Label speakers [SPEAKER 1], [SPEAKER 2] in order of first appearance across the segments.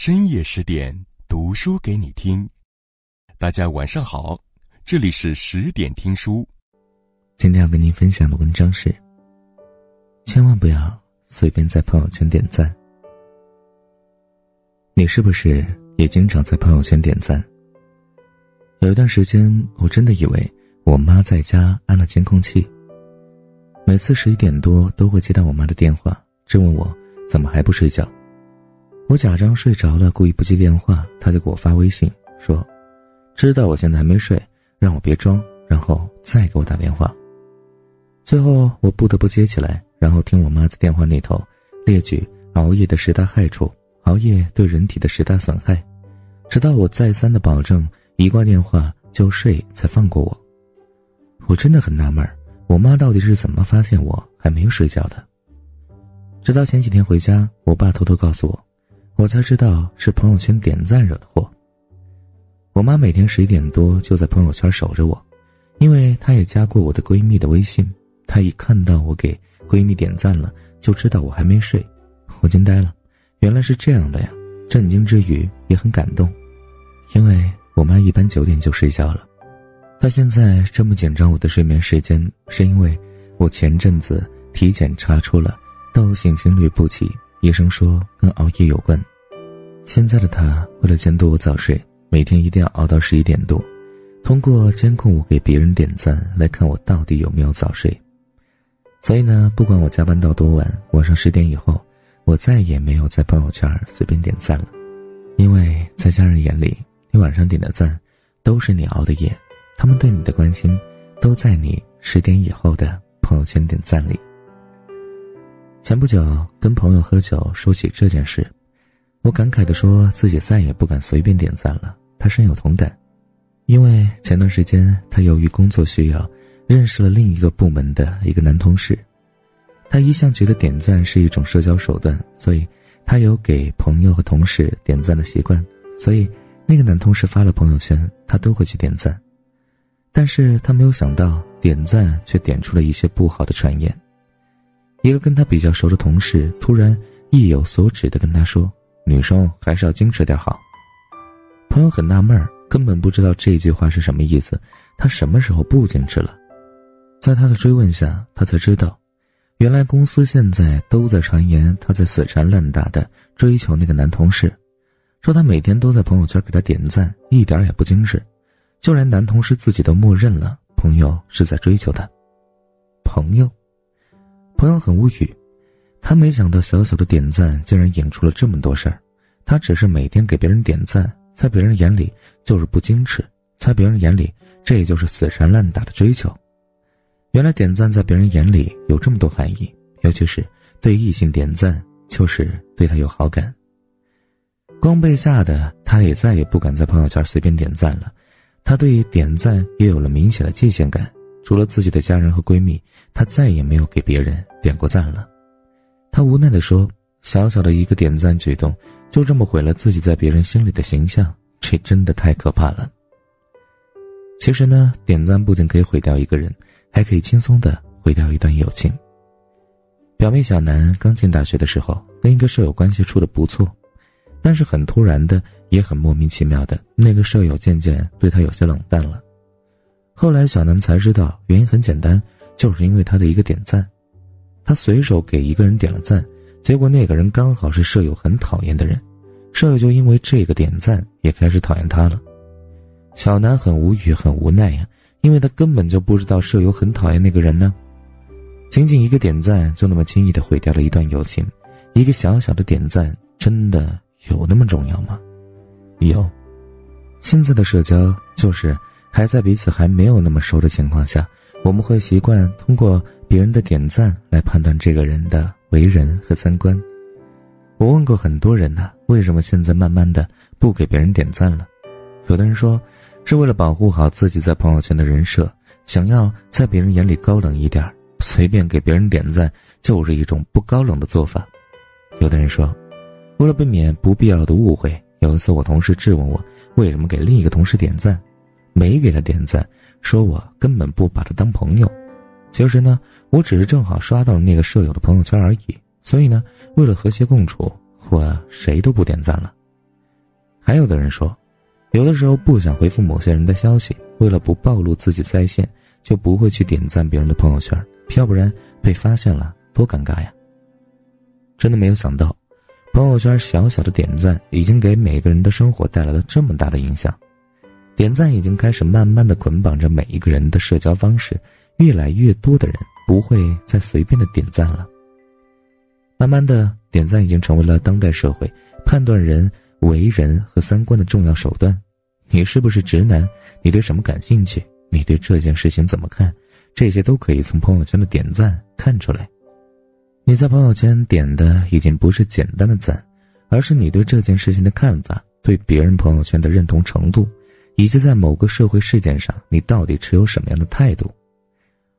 [SPEAKER 1] 深夜十点读书给你听。大家晚上好，这里是十点听书。
[SPEAKER 2] 今天要跟您分享的文章是：千万不要随便在朋友圈点赞。你是不是也经常在朋友圈点赞？有一段时间，我真的以为我妈在家安了监控器。每次十一点多都会接到我妈的电话，质问我怎么还不睡觉。我假装睡着了，故意不接电话，他就给我发微信说：“知道我现在还没睡，让我别装，然后再给我打电话。”最后我不得不接起来，然后听我妈在电话那头列举熬夜的十大害处，熬夜对人体的十大损害，直到我再三的保证一挂电话就睡，才放过我。我真的很纳闷。我妈到底是怎么发现我还没有睡觉的？直到前几天回家，我爸偷偷告诉我，我才知道是朋友圈点赞惹的祸。我妈每天十一点多就在朋友圈守着我，因为她也加过我的闺蜜的微信。她一看到我给闺蜜点赞了，就知道我还没睡。我惊呆了，原来是这样的呀！震惊之余也很感动，因为我妈一般九点就睡觉了。她现在这么紧张我的睡眠时间，是因为我前阵子体检查出了窦性心律不齐，医生说跟熬夜有关。现在的他为了监督我早睡，每天一定要熬到十一点多，通过监控我给别人点赞来看我到底有没有早睡。所以呢，不管我加班到多晚，晚上十点以后，我再也没有在朋友圈随便点赞了，因为在家人眼里，你晚上点的赞，都是你熬的夜。他们对你的关心，都在你十点以后的朋友圈点赞里。前不久跟朋友喝酒，说起这件事，我感慨地说自己再也不敢随便点赞了。他深有同感，因为前段时间他由于工作需要，认识了另一个部门的一个男同事。他一向觉得点赞是一种社交手段，所以他有给朋友和同事点赞的习惯。所以那个男同事发了朋友圈，他都会去点赞。但是他没有想到，点赞却点出了一些不好的传言。一个跟他比较熟的同事突然意有所指的跟他说：“女生还是要矜持点好。”朋友很纳闷，根本不知道这句话是什么意思。他什么时候不矜持了？在他的追问下，他才知道，原来公司现在都在传言他在死缠烂打的追求那个男同事，说他每天都在朋友圈给他点赞，一点也不矜持。就连男同事自己都默认了，朋友是在追求他。朋友，朋友很无语，他没想到小小的点赞竟然引出了这么多事儿。他只是每天给别人点赞，在别人眼里就是不矜持，在别人眼里这也就是死缠烂打的追求。原来点赞在别人眼里有这么多含义，尤其是对异性点赞，就是对他有好感。光被吓得，他也再也不敢在朋友圈随便点赞了。他对点赞也有了明显的界限感，除了自己的家人和闺蜜，他再也没有给别人点过赞了。他无奈地说：“小小的一个点赞举动，就这么毁了自己在别人心里的形象，这真的太可怕了。”其实呢，点赞不仅可以毁掉一个人，还可以轻松的毁掉一段友情。表妹小南刚进大学的时候，跟一个舍友关系处的不错。但是很突然的，也很莫名其妙的，那个舍友渐渐对他有些冷淡了。后来小南才知道，原因很简单，就是因为他的一个点赞，他随手给一个人点了赞，结果那个人刚好是舍友很讨厌的人，舍友就因为这个点赞也开始讨厌他了。小南很无语，很无奈呀，因为他根本就不知道舍友很讨厌那个人呢。仅仅一个点赞，就那么轻易的毁掉了一段友情，一个小小的点赞，真的。有那么重要吗？有。现在的社交就是还在彼此还没有那么熟的情况下，我们会习惯通过别人的点赞来判断这个人的为人和三观。我问过很多人呢，为什么现在慢慢的不给别人点赞了？有的人说，是为了保护好自己在朋友圈的人设，想要在别人眼里高冷一点，随便给别人点赞就是一种不高冷的做法。有的人说。为了避免不必要的误会，有一次我同事质问我为什么给另一个同事点赞，没给他点赞，说我根本不把他当朋友。其实呢，我只是正好刷到了那个舍友的朋友圈而已。所以呢，为了和谐共处，我谁都不点赞了。还有的人说，有的时候不想回复某些人的消息，为了不暴露自己在线，就不会去点赞别人的朋友圈，要不然被发现了多尴尬呀。真的没有想到，朋友圈小小的点赞已经给每个人的生活带来了这么大的影响。点赞已经开始慢慢的捆绑着每一个人的社交方式，越来越多的人不会再随便的点赞了。慢慢的，点赞已经成为了当代社会判断人为人和三观的重要手段。你是不是直男？你对什么感兴趣？你对这件事情怎么看？这些都可以从朋友圈的点赞看出来。你在朋友圈点的已经不是简单的赞，而是你对这件事情的看法，对别人朋友圈的认同程度，以及在某个社会事件上你到底持有什么样的态度。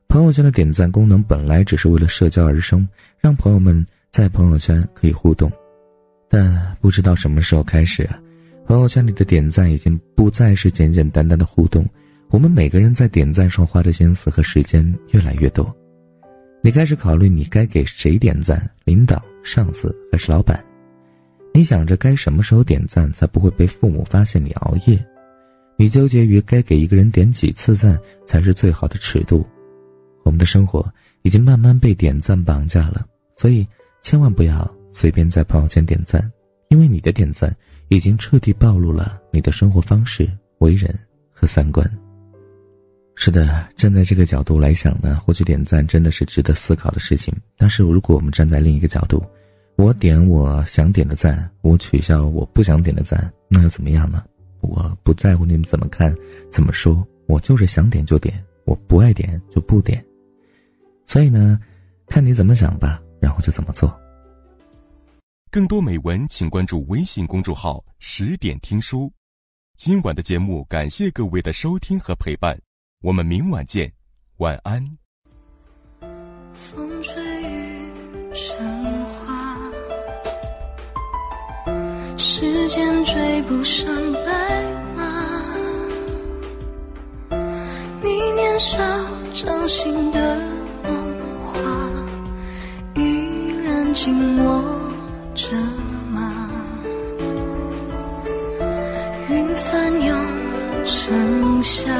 [SPEAKER 2] 朋友圈的点赞功能本来只是为了社交而生，让朋友们在朋友圈可以互动，但不知道什么时候开始啊，朋友圈里的点赞已经不再是简简单单的互动，我们每个人在点赞上花的心思和时间越来越多。你开始考虑你该给谁点赞，领导、上司还是老板？你想着该什么时候点赞才不会被父母发现你熬夜？你纠结于该给一个人点几次赞才是最好的尺度？我们的生活已经慢慢被点赞绑架了，所以千万不要随便在朋友圈点赞，因为你的点赞已经彻底暴露了你的生活方式、为人和三观。是的，站在这个角度来想呢，获取点赞真的是值得思考的事情。但是如果我们站在另一个角度，我点我想点的赞，我取消我不想点的赞，那又怎么样呢？我不在乎你们怎么看、怎么说，我就是想点就点，我不爱点就不点。所以呢，看你怎么想吧，然后就怎么做。
[SPEAKER 1] 更多美文，请关注微信公众号“十点听书”。今晚的节目，感谢各位的收听和陪伴。我们明晚见，晚安。
[SPEAKER 3] 风吹雨成花，时间追不上少掌心的梦话，依然紧握着吗？云翻涌成夏。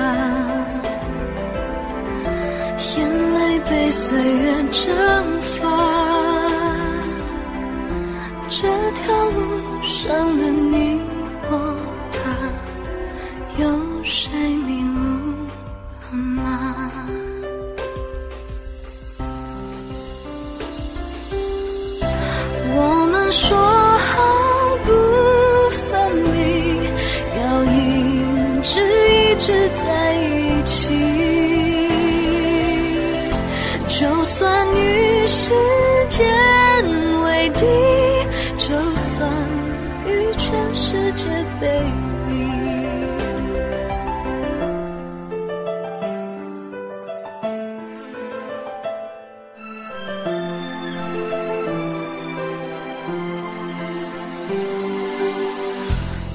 [SPEAKER 3] 眼泪被岁月蒸发，这条路上的你我他，有谁时间为敌，就算与全世界背离，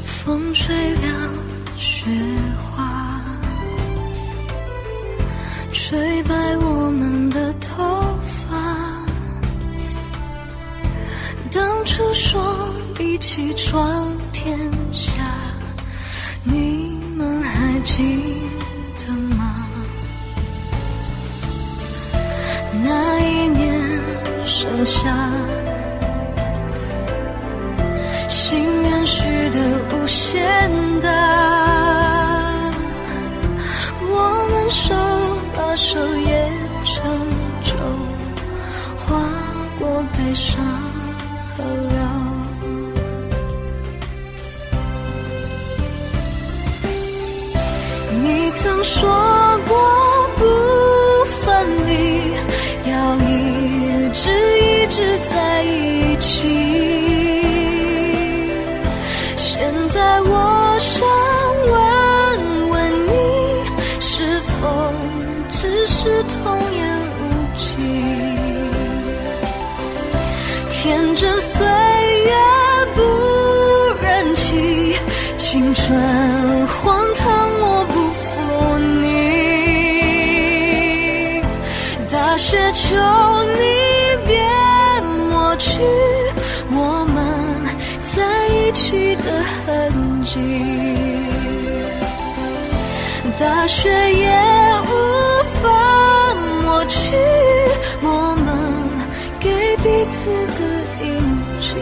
[SPEAKER 3] 风吹凉雪花，吹白我们的头。诉说一起闯天下，你们还记得吗？那一年盛夏，心愿许的无限大，我们手把手说过不分离，要一直一直求你别抹去我们在一起的痕迹。大雪也无法抹去我们给彼此的印记。